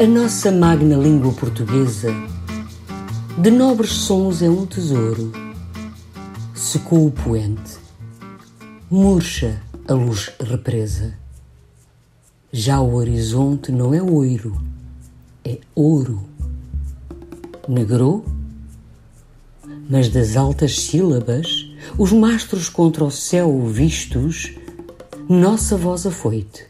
A nossa magna língua portuguesa de nobres sons é um tesouro. Secou o poente, murcha a luz represa. Já o horizonte não é oiro, é ouro. Negrou, mas das altas sílabas, os mastros contra o céu vistos, nossa voz afoite.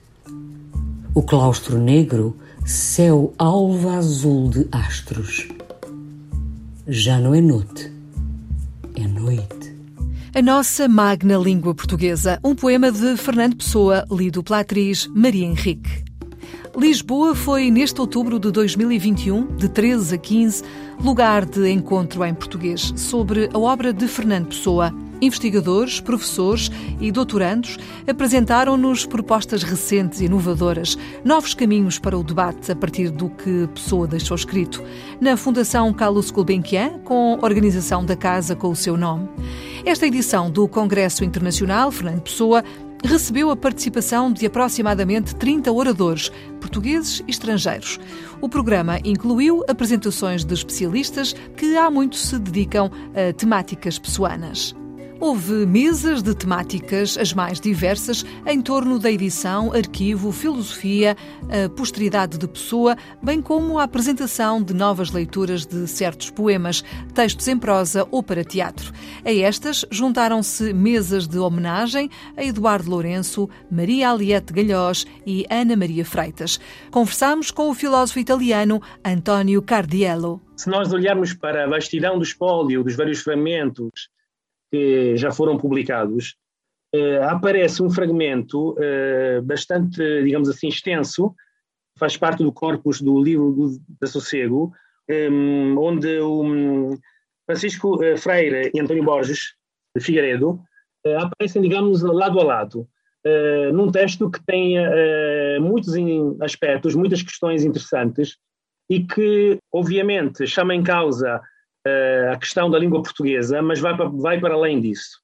O claustro negro céu alva azul de astros. Já não é noite, é noite. A nossa magna língua portuguesa, um poema de Fernando Pessoa, lido pela atriz Maria Henrique. Lisboa foi neste outubro de 2021, de 13 a 15, lugar de encontro em português sobre a obra de Fernando Pessoa Investigadores, professores e doutorandos apresentaram-nos propostas recentes e inovadoras, novos caminhos para o debate a partir do que Pessoa deixou escrito, na Fundação Carlos Gulbenkian, com organização da casa com o seu nome. Esta edição do Congresso Internacional Fernando Pessoa recebeu a participação de aproximadamente 30 oradores, portugueses e estrangeiros. O programa incluiu apresentações de especialistas que há muito se dedicam a temáticas pessoanas. Houve mesas de temáticas as mais diversas em torno da edição, arquivo, filosofia, a posteridade de pessoa, bem como a apresentação de novas leituras de certos poemas, textos em prosa ou para teatro. A estas juntaram-se mesas de homenagem a Eduardo Lourenço, Maria Aliette Galhós e Ana Maria Freitas. Conversamos com o filósofo italiano António Cardiello. Se nós olharmos para a vastidão do espólio, dos vários fragmentos, que já foram publicados, uh, aparece um fragmento uh, bastante, digamos assim, extenso, faz parte do corpus do livro do, da Sossego, um, onde o Francisco eh, Freire e António Borges de Figueiredo uh, aparecem, digamos, lado a lado, num texto que tem muitos aspectos, muitas questões interessantes e que, obviamente, chama em causa uh, a questão da língua portuguesa, mas vai para, vai para além disso.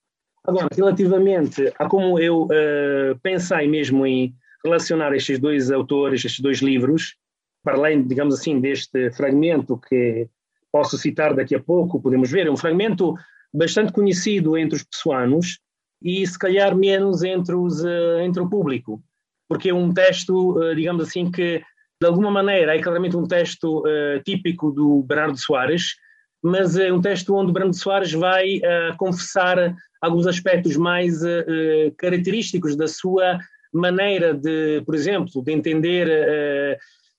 Agora, relativamente a como eu uh, pensei mesmo em relacionar estes dois autores, estes dois livros, para além, digamos assim, deste fragmento que posso citar daqui a pouco, podemos ver, é um fragmento bastante conhecido entre os pessoanos e se calhar menos entre, os, uh, entre o público, porque é um texto, uh, digamos assim, que de alguma maneira é claramente um texto típico do Bernardo Soares, mas é um texto onde Brando Soares vai uh, confessar alguns aspectos mais uh, característicos da sua maneira de, por exemplo, de entender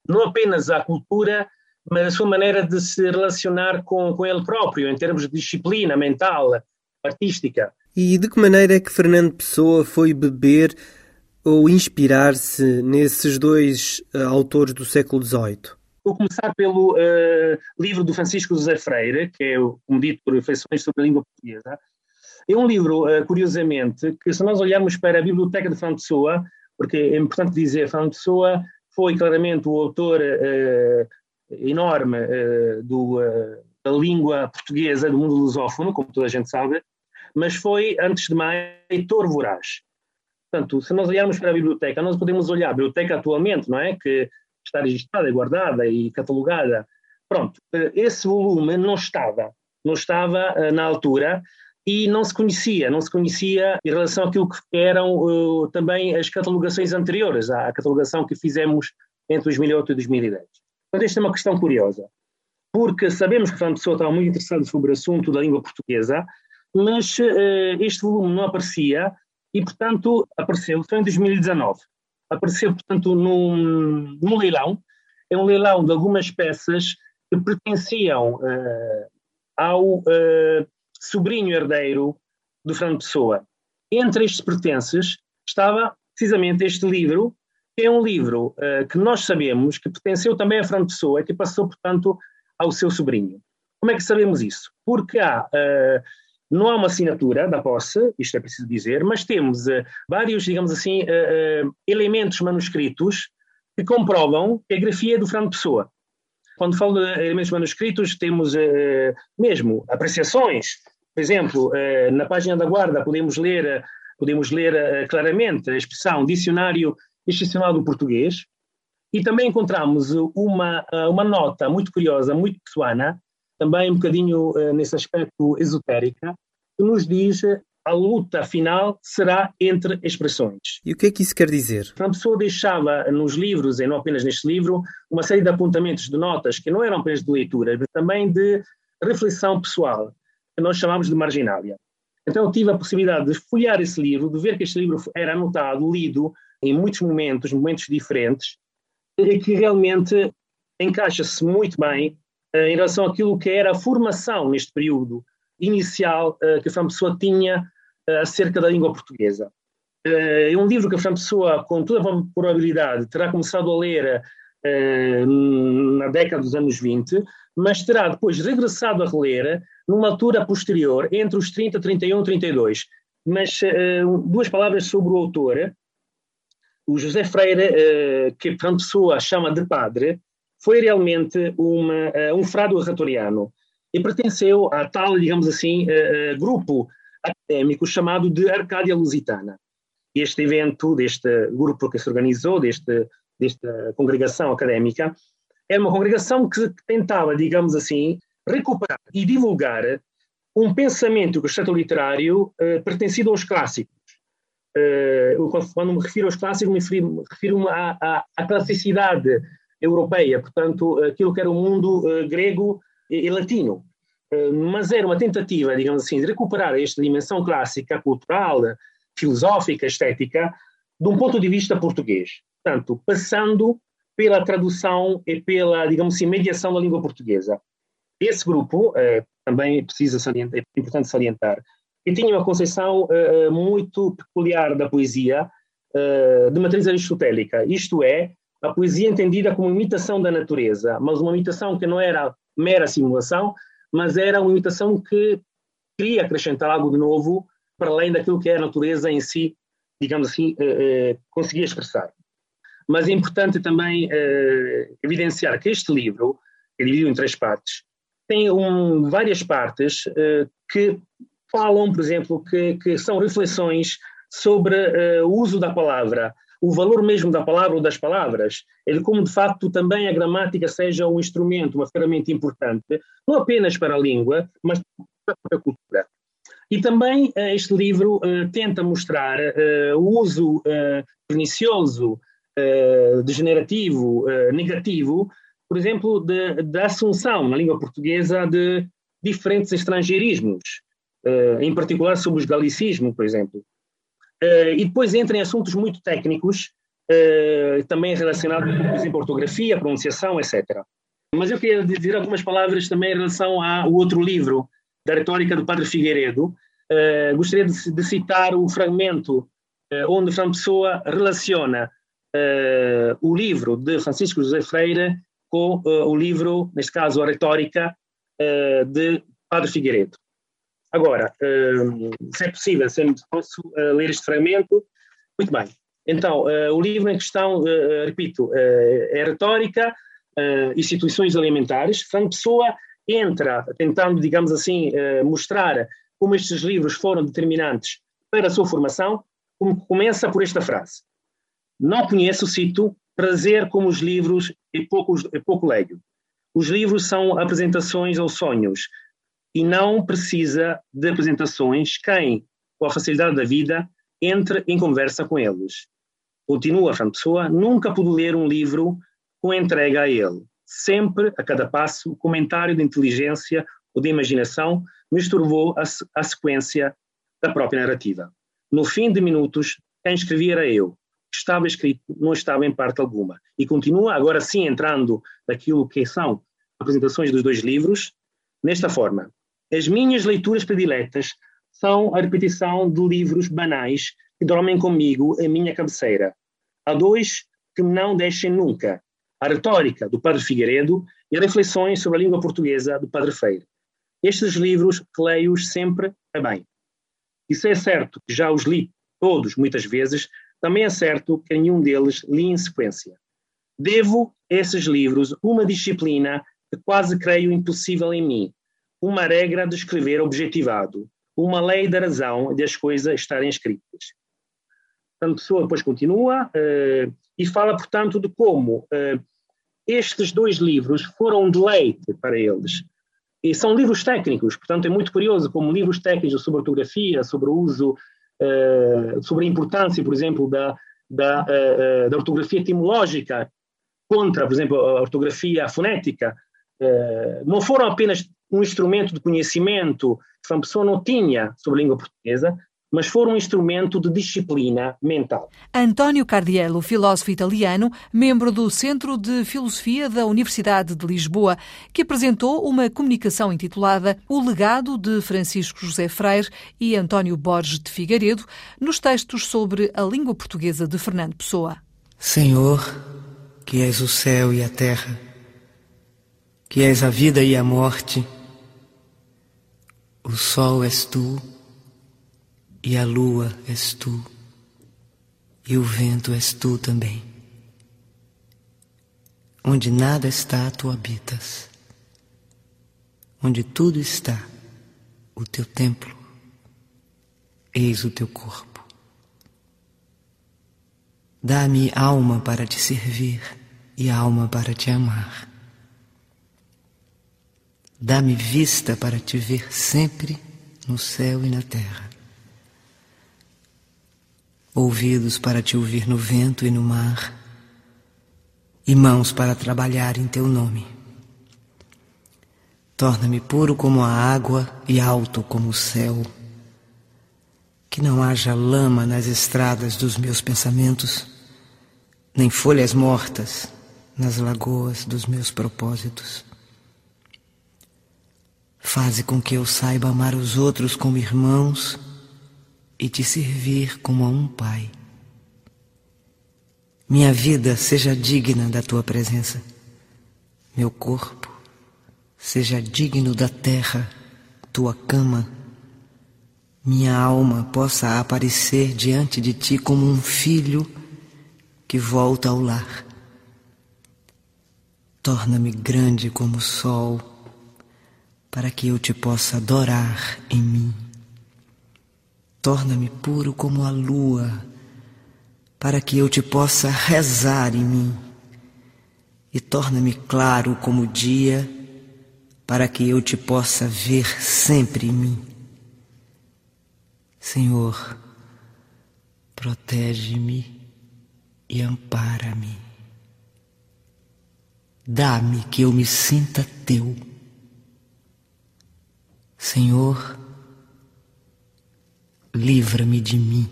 não apenas a cultura, mas a sua maneira de se relacionar com, com ele próprio, em termos de disciplina mental, artística. E de que maneira é que Fernando Pessoa foi beber ou inspirar-se nesses dois autores do século XVIII? Vou começar pelo uh, livro do Francisco José Freire, que é, como dito, por Reflexões sobre a Língua Portuguesa. É um livro, uh, curiosamente, que se nós olharmos para a Biblioteca de Fernando Pessoa, porque é importante dizer, Fernando Pessoa foi claramente o autor uh, enorme do, da língua portuguesa, do mundo lusófono, como toda a gente sabe, mas foi, antes de mais, leitor voraz. Portanto, se nós olharmos para a biblioteca, nós podemos olhar a biblioteca atualmente, não é? Que está registrada, guardada e catalogada. Pronto, eh, esse volume não estava, não estava eh, na altura e não se conhecia, não se conhecia em relação àquilo que eram uh, também as catalogações anteriores à catalogação que fizemos entre 2008 e 2010. Portanto, esta é uma questão curiosa, porque sabemos que Fernando Pessoa estava muito interessado sobre o assunto da língua portuguesa, mas este volume não aparecia e, portanto, apareceu só em 2019 apareceu, portanto, num, num leilão. É um leilão de algumas peças que pertenciam uh, ao uh, sobrinho herdeiro do Fernando Pessoa. Entre estes pertences estava precisamente este livro, que é um livro uh, que nós sabemos que pertenceu também a Fernando Pessoa, que passou, portanto, ao seu sobrinho. Como é que sabemos isso? Porque há, não há uma assinatura da posse, isto é preciso dizer, mas temos uh, vários, digamos assim, uh, elementos manuscritos que comprovam a grafia do Fernando Pessoa. Quando falo de elementos manuscritos, temos mesmo apreciações. Por exemplo, na página da guarda podemos ler, podemos ler claramente a expressão dicionário institucional do português, e também encontramos uma, uma nota muito curiosa, muito pessoana, também um bocadinho uh, nesse aspecto esotérica, que nos diz a luta final será entre expressões. E o que é que isso quer dizer? Uma pessoa deixava nos livros, e não apenas neste livro, uma série de apontamentos de notas que não eram apenas de leitura, mas também de reflexão pessoal, que nós chamamos de marginália. Então eu tive a possibilidade de folhear esse livro, de ver que este livro era anotado, lido em muitos momentos, momentos diferentes, e que realmente encaixa-se muito bem em relação àquilo que era a formação neste período inicial uh, que a Pessoa tinha uh, acerca da língua portuguesa. É um livro que a Pessoa, com toda a probabilidade, terá começado a ler na década dos anos 20, mas terá depois regressado a reler numa altura posterior, entre os 30, 31 e 32. Mas duas palavras sobre o autor, o José Freire, que Fernando Pessoa chama de padre, foi realmente uma, uh, um frade oratoriano e pertenceu a tal, digamos assim, uh, grupo académico chamado de Arcádia Lusitana. Este evento, deste grupo que se organizou, deste, desta congregação académica, era uma congregação que tentava, digamos assim, recuperar e divulgar um pensamento que o literário pertencido aos clássicos quando me refiro aos clássicos, me refiro, refiro à, à, à, classicidade europeia, portanto, aquilo que era o mundo uh, grego e, e latino. Uh, mas era uma tentativa, digamos assim, de recuperar esta dimensão clássica, cultural, filosófica, estética, de um ponto de vista português. Portanto, passando pela tradução e pela, digamos assim, mediação da língua portuguesa. Esse grupo, também precisa salientar, é importante salientar, e tinha uma concepção muito peculiar da poesia, de matriz aristotélica, isto é, a poesia entendida como imitação da natureza, mas uma imitação que não era mera simulação, mas era uma imitação que queria acrescentar algo de novo para além daquilo que é a natureza em si, digamos assim, uh, conseguia expressar. Mas é importante também evidenciar que este livro, que é dividido em três partes, tem um, várias partes que falam, por exemplo, que, que são reflexões sobre uh, o uso da palavra, o valor mesmo da palavra ou das palavras, ele como de facto também a gramática seja um instrumento, uma ferramenta importante, não apenas para a língua, mas para a cultura. E também uh, este livro uh, tenta mostrar uh, o uso pernicioso, degenerativo, negativo, por exemplo, da assunção na língua portuguesa de diferentes estrangeirismos, em particular sobre os galicismo, por exemplo. Uh, e depois entra em assuntos muito técnicos, uh, também relacionados, por exemplo, ortografia, pronunciação, etc. Mas eu queria dizer algumas palavras também em relação ao outro livro, da retórica do Padre Figueiredo. gostaria de, de, citar o fragmento onde Fran Pessoa relaciona o livro de Francisco José Freire com o livro, neste caso, a retórica de Padre Figueiredo. Agora, uh, se é possível, se posso uh, ler este fragmento, muito bem. Então, uh, o livro em questão, repito, é retórica, instituições alimentares. Fran Pessoa entra tentando, digamos assim, mostrar como estes livros foram determinantes para a sua formação, como começa por esta frase. Não conheço, cito, prazer como os livros e pouco, e pouco leio. Os livros são apresentações aos sonhos, e não precisa de apresentações quem, com a facilidade da vida, entre em conversa com eles. Continua a Pessoa, nunca pude ler um livro com entrega a ele. Sempre, a cada passo, o comentário de inteligência ou de imaginação me estourou a, a sequência da própria narrativa. No fim de minutos, quem escrevia era eu. Estava escrito, não estava em parte alguma. E continua, agora sim, entrando naquilo que são apresentações dos dois livros, nesta forma. As minhas leituras prediletas são a repetição de livros banais que dormem comigo em minha cabeceira. Há dois que não deixem nunca. a retórica do Padre Figueiredo e reflexões sobre a língua portuguesa do Padre Freire. Estes livros leio-os sempre a bem. E se é certo que já os li todos muitas vezes, também é certo que nenhum deles li em sequência. Devo a esses livros uma disciplina que quase creio impossível em mim, uma regra de escrever objetivado, uma lei da razão de as coisas estarem escritas. Portanto, a pessoa depois continua uh, e fala, portanto, de como uh, estes dois livros foram um deleite para eles. E são livros técnicos, portanto, é muito curioso como livros técnicos sobre ortografia, sobre o uso, uh, sobre a importância, por exemplo, da, da, da ortografia etimológica contra, por exemplo, a ortografia fonética, não foram apenas um instrumento de conhecimento que a pessoa não tinha sobre a língua portuguesa, mas foram um instrumento de disciplina mental. António Cardiello, filósofo italiano, membro do Centro de Filosofia da Universidade de Lisboa, que apresentou uma comunicação intitulada O Legado de Francisco José Freire e António Borges de Figueiredo, nos textos sobre a língua portuguesa de Fernando Pessoa. Senhor, que és o céu e a terra, que és a vida e a morte, o sol és tu, e a lua és tu, e o vento és tu também. Onde nada está, tu habitas. Onde tudo está, o teu templo, eis o teu corpo. Dá-me alma para te servir e alma para te amar. Dá-me vista para te ver sempre no céu e na terra. Ouvidos para te ouvir no vento e no mar, e mãos para trabalhar em teu nome. Torna-me puro como a água e alto como o céu. Que não haja lama nas estradas dos meus pensamentos, nem folhas mortas nas lagoas dos meus propósitos. Faze com que eu saiba amar os outros como irmãos e te servir como a um pai. Minha vida seja digna da tua presença, meu corpo seja digno da terra, tua cama, minha alma possa aparecer diante de ti como um filho que volta ao lar. Torna-me grande como o sol para que eu te possa adorar em mim. Torna-me puro como a lua, para que eu te possa rezar em mim. E torna-me claro como o dia, para que eu te possa ver sempre em mim. Senhor, protege-me e ampara-me. Dá-me que eu me sinta teu Senhor, livra-me de mim.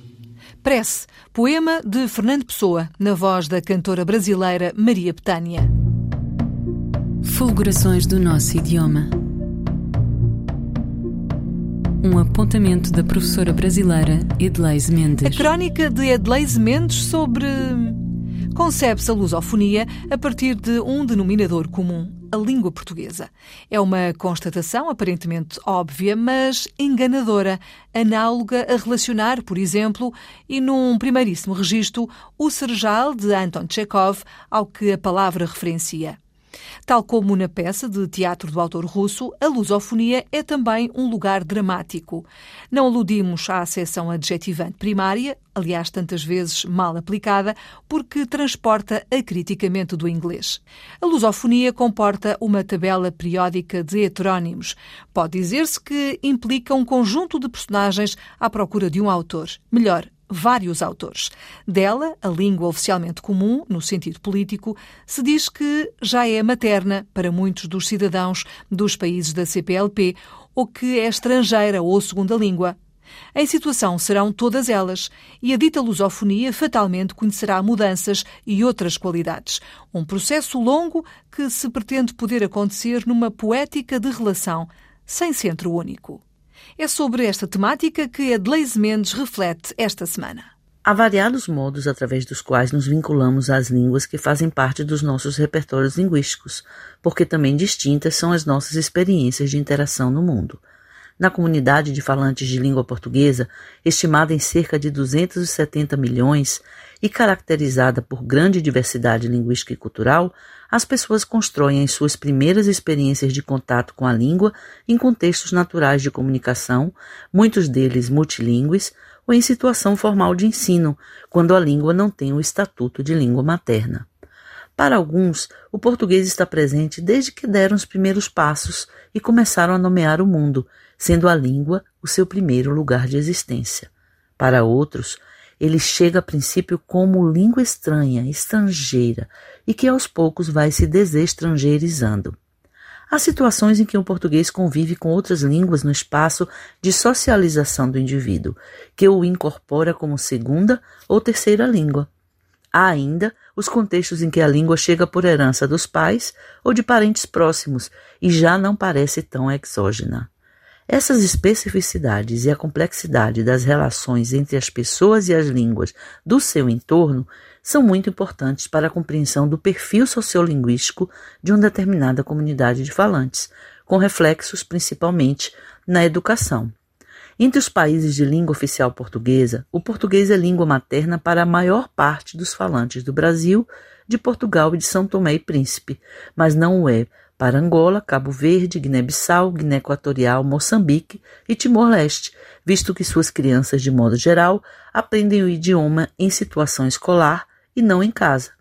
Prece, poema de Fernando Pessoa, na voz da cantora brasileira Maria Betânia. Fulgurações do nosso idioma. Um apontamento da professora brasileira Edleise Mendes. A crónica de Edleise Mendes sobre. Concebe-se a lusofonia a partir de um denominador comum a língua portuguesa. É uma constatação aparentemente óbvia, mas enganadora, análoga a relacionar, por exemplo, e num primeiríssimo registro, o Serjal de Anton Chekhov ao que a palavra referencia. Tal como na peça de teatro do autor russo, a lusofonia é também um lugar dramático. Não aludimos à acessão adjetivante primária, aliás, tantas vezes mal aplicada, porque transporta acriticamente do inglês. A lusofonia comporta uma tabela periódica de heterónimos. Pode dizer-se que implica um conjunto de personagens à procura de um autor. Melhor, vários autores. Dela, a língua oficialmente comum, no sentido político, se diz que já é materna para muitos dos cidadãos dos países da CPLP ou que é estrangeira ou segunda língua. Em situação serão todas elas, e a dita lusofonia fatalmente conhecerá mudanças e outras qualidades. Um processo longo que se pretende poder acontecer numa poética de relação, sem centro único. É sobre esta temática que Adelaide Mendes reflete esta semana. Há variados modos através dos quais nos vinculamos às línguas que fazem parte dos nossos repertórios linguísticos, porque também distintas são as nossas experiências de interação no mundo. Na comunidade de falantes de língua portuguesa, estimada em cerca de 270 milhões e caracterizada por grande diversidade linguística e cultural, as pessoas constroem as suas primeiras experiências de contato com a língua em contextos naturais de comunicação, muitos deles multilingües, ou em situação formal de ensino, quando a língua não tem o estatuto de língua materna. Para alguns, o português está presente desde que deram os primeiros passos e começaram a nomear o mundo, sendo a língua o seu primeiro lugar de existência. Para outros, ele chega a princípio como língua estranha, estrangeira, e que aos poucos vai se desestrangeirizando. Há situações em que o português convive com outras línguas no espaço de socialização do indivíduo, que o incorpora como segunda ou terceira língua. Há ainda os contextos em que a língua chega por herança dos pais ou de parentes próximos e já não parece tão exógena. Essas especificidades e a complexidade das relações entre as pessoas e as línguas do seu entorno são muito importantes para a compreensão do perfil sociolinguístico de uma determinada comunidade de falantes, com reflexos principalmente na educação. Entre os países de língua oficial portuguesa, o português é língua materna para a maior parte dos falantes do Brasil, de Portugal e de São Tomé e Príncipe, mas não o é para Angola, Cabo Verde, Guiné-Bissau, Guiné Equatorial, Moçambique e Timor-Leste, visto que suas crianças, de modo geral, aprendem o idioma em situação escolar e não em casa.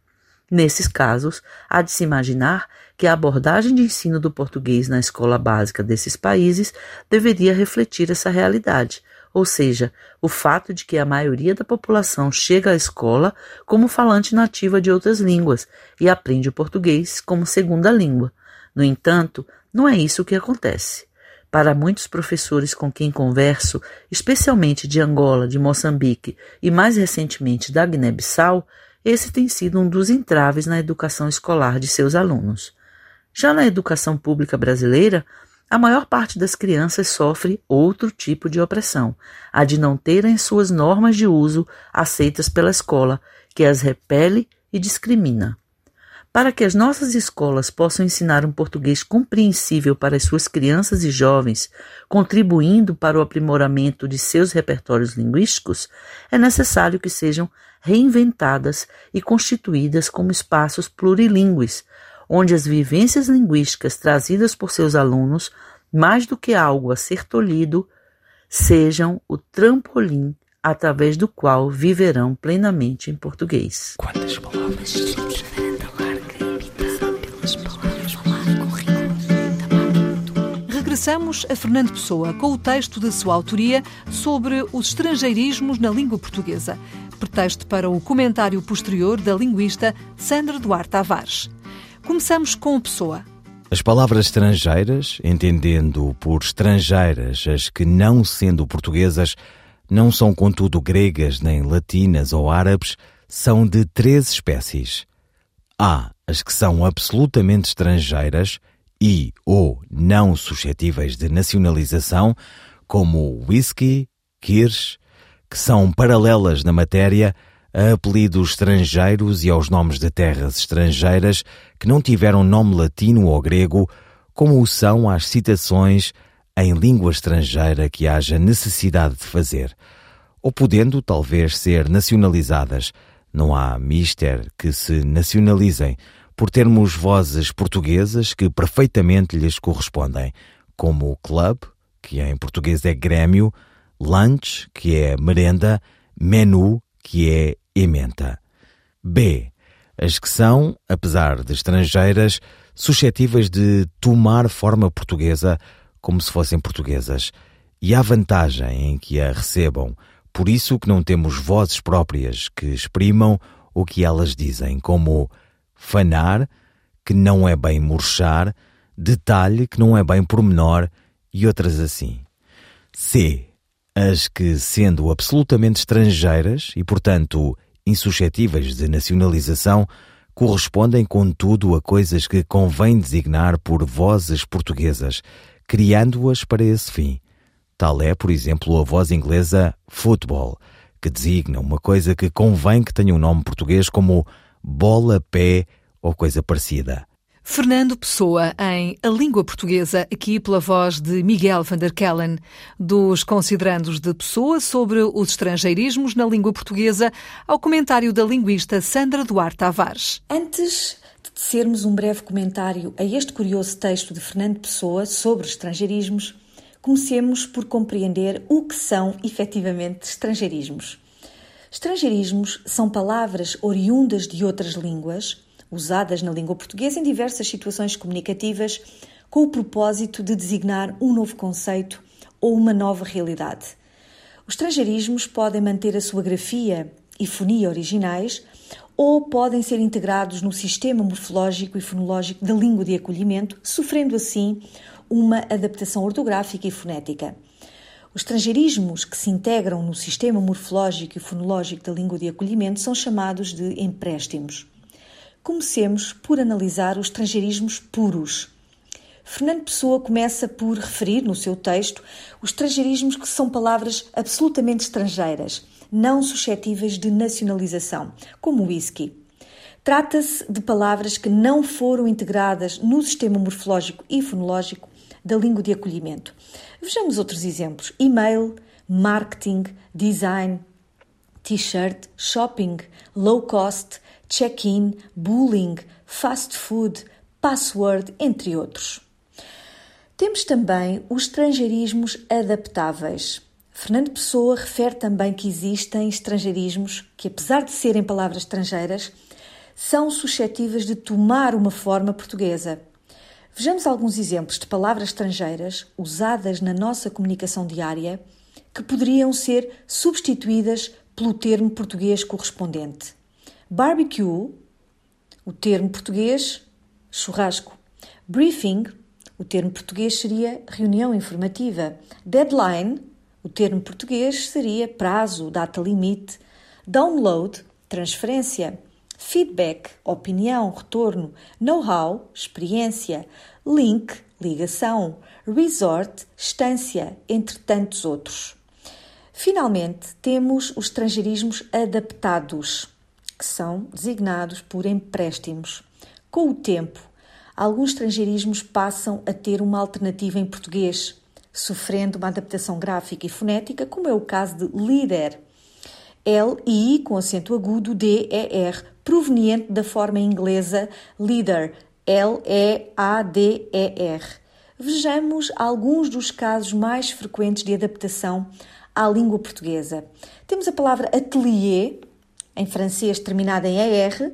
Nesses casos, há de se imaginar que a abordagem de ensino do português na escola básica desses países deveria refletir essa realidade, ou seja, o fato de que a maioria da população chega à escola como falante nativa de outras línguas e aprende o português como segunda língua. No entanto, não é isso que acontece. Para muitos professores com quem converso, especialmente de Angola, de Moçambique e mais recentemente da Guiné-Bissau, esse tem sido um dos entraves na educação escolar de seus alunos. Já na educação pública brasileira, a maior parte das crianças sofre outro tipo de opressão, a de não terem suas normas de uso aceitas pela escola, que as repele e discrimina. Para que as nossas escolas possam ensinar um português compreensível para as suas crianças e jovens, contribuindo para o aprimoramento de seus repertórios linguísticos, é necessário que sejam reinventadas e constituídas como espaços plurilingües, onde as vivências linguísticas trazidas por seus alunos, mais do que algo a ser tolhido, sejam o trampolim através do qual viverão plenamente em português. Quantas palavras? Regressamos a Fernando Pessoa com o texto da sua autoria sobre os estrangeirismos na língua portuguesa pretexto para o comentário posterior da linguista Sandra Duarte Tavares. Começamos com pessoa. As palavras estrangeiras, entendendo por estrangeiras as que, não sendo portuguesas, não são contudo gregas nem latinas ou árabes, são de três espécies. Há as que são absolutamente estrangeiras e ou não suscetíveis de nacionalização, como whisky, kirsch, que são paralelas na matéria a apelidos estrangeiros e aos nomes de terras estrangeiras que não tiveram nome latino ou grego, como o são às citações em língua estrangeira que haja necessidade de fazer, ou podendo talvez ser nacionalizadas. Não há mister que se nacionalizem, por termos vozes portuguesas que perfeitamente lhes correspondem, como o club, que em português é Grêmio, lunch, que é merenda, menu, que é ementa. B. As que são, apesar de estrangeiras, suscetíveis de tomar forma portuguesa como se fossem portuguesas, e há vantagem em que a recebam, por isso que não temos vozes próprias que exprimam o que elas dizem, como fanar, que não é bem murchar, detalhe, que não é bem pormenor, e outras assim. C as que, sendo absolutamente estrangeiras e, portanto, insuscetíveis de nacionalização, correspondem, contudo, a coisas que convém designar por vozes portuguesas, criando-as para esse fim. Tal é, por exemplo, a voz inglesa football, que designa uma coisa que convém que tenha um nome português como bola, pé ou coisa parecida. Fernando Pessoa, em A Língua Portuguesa, aqui pela voz de Miguel van der Kellen, dos considerandos de Pessoa sobre os estrangeirismos na língua portuguesa, ao comentário da linguista Sandra Duarte Tavares. Antes de tecermos um breve comentário a este curioso texto de Fernando Pessoa sobre estrangeirismos, comecemos por compreender o que são efetivamente estrangeirismos. Estrangeirismos são palavras oriundas de outras línguas usadas na língua portuguesa em diversas situações comunicativas, com o propósito de designar um novo conceito ou uma nova realidade. Os estrangeirismos podem manter a sua grafia e fonia originais ou podem ser integrados no sistema morfológico e fonológico da língua de acolhimento, sofrendo assim uma adaptação ortográfica e fonética. Os estrangeirismos que se integram no sistema morfológico e fonológico da língua de acolhimento são chamados de empréstimos. Comecemos por analisar os estrangeirismos puros. Fernando Pessoa começa por referir no seu texto os estrangeirismos que são palavras absolutamente estrangeiras, não suscetíveis de nacionalização, como whisky. Trata-se de palavras que não foram integradas no sistema morfológico e fonológico da língua de acolhimento. Vejamos outros exemplos: e-mail, marketing, design, t-shirt, shopping, low cost, check-in, bullying, fast food, password, entre outros. Temos também os estrangeirismos adaptáveis. Fernando Pessoa refere também que existem estrangeirismos que, apesar de serem palavras estrangeiras, são suscetíveis de tomar uma forma portuguesa. Vejamos alguns exemplos de palavras estrangeiras usadas na nossa comunicação diária que poderiam ser substituídas pelo termo português correspondente. Barbecue, o termo português, churrasco. Briefing, o termo português seria reunião informativa. Deadline, o termo português seria prazo, data limite. Download, transferência. Feedback, opinião, retorno. Know-how, experiência. Link, ligação. Resort, estância, entre tantos outros. Finalmente, temos os estrangeirismos adaptados que são designados por empréstimos. Com o tempo, alguns estrangeirismos passam a ter uma alternativa em português, sofrendo uma adaptação gráfica e fonética, como é o caso de líder. L I com acento agudo D E R, proveniente da forma inglesa leader, L E A D E R. Vejamos alguns dos casos mais frequentes de adaptação à língua portuguesa. Temos a palavra atelier, em francês terminada em ER,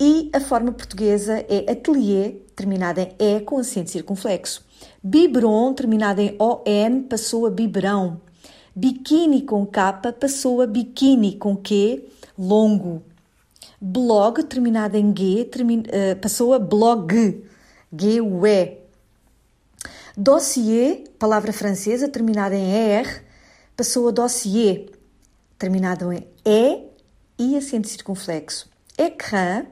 e a forma portuguesa é atelier, terminada em E com acento circunflexo. Biberon, terminada em ON, passou a biberão. Biquíni com capa passou a biquíni com Q, longo. Blog, terminada em G, termin, uh, passou a blog, G-U-E. Dossier, palavra francesa, terminada em ER, passou a dossier, terminado em E e acento circunflexo. Ecrã,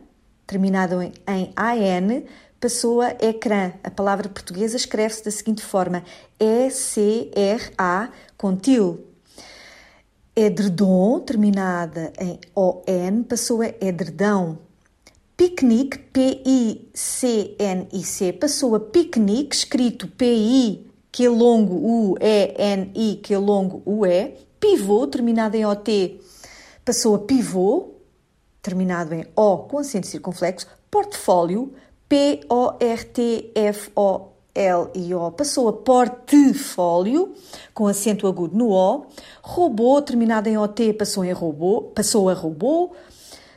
terminado em, em AN, passou a ecrã. A palavra portuguesa escreve-se da seguinte forma: E-C-R-A com til. Edredom, terminada em ON, passou a edredão. Piquenique, P-I-C-N-I-C, passou a piquenique, escrito P-I, que longo U-E-N-I, que longo U-E. Pivô, terminado em O-T, passou a pivô, terminado em O com acento circunflexo, portfólio, P-O-R-T-F-O-L-I-O, passou a portfólio, com acento agudo no O, robô, terminado em OT, passou, em robô, passou a robô,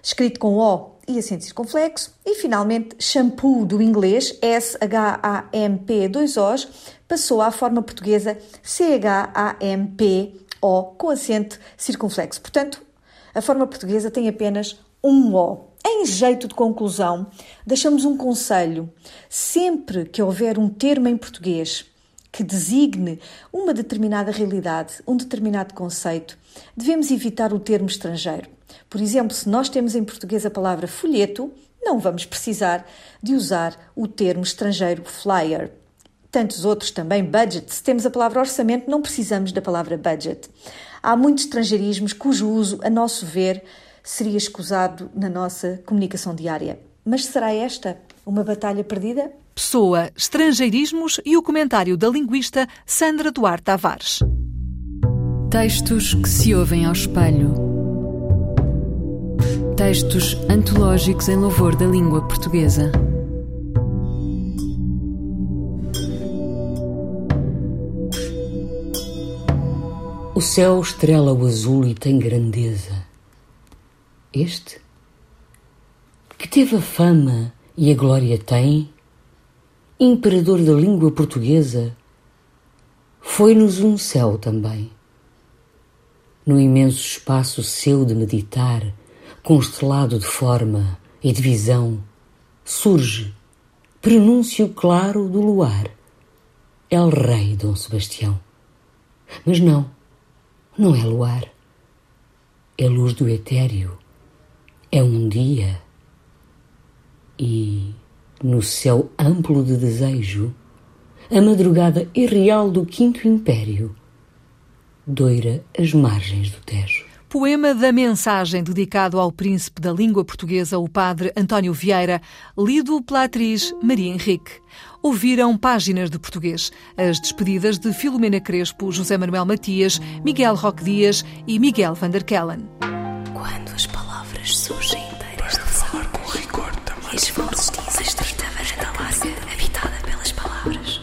escrito com O e acento circunflexo, e finalmente shampoo do inglês, S-H-A-M-P, dois O's, passou à forma portuguesa C-H-A-M-P-O, com acento circunflexo. Portanto, a forma portuguesa tem apenas um O. Em jeito de conclusão, deixamos um conselho. Sempre que houver um termo em português que designe uma determinada realidade, um determinado conceito, devemos evitar o termo estrangeiro. Por exemplo, se nós temos em português a palavra folheto, não vamos precisar de usar o termo estrangeiro flyer. Tantos outros também, budget. Se temos a palavra orçamento, não precisamos da palavra budget. Há muitos estrangeirismos cujo uso, a nosso ver, seria escusado na nossa comunicação diária. Mas será esta uma batalha perdida? Pessoa, estrangeirismos e o comentário da linguista Sandra Duarte Tavares. Textos que se ouvem ao espelho. Textos antológicos em louvor da língua portuguesa. O céu estrela o azul e tem grandeza. Este, que teve a fama e a glória tem, imperador da língua portuguesa, foi-nos um céu também. No imenso espaço seu de meditar, constelado de forma e de visão, surge, prenúncio claro do luar, El Rei Dom Sebastião. Mas não, não é luar, é luz do etéreo, é um dia. E, no céu amplo de desejo, a madrugada irreal do Quinto Império doira as margens do Tejo. Poema da mensagem dedicado ao príncipe da língua portuguesa, o padre António Vieira, lido pela atriz Maria Henrique. Ouviram páginas de português, as despedidas de Filomena Crespo, José Manuel Matias, Miguel Roque Dias e Miguel van der Kellen. Quando as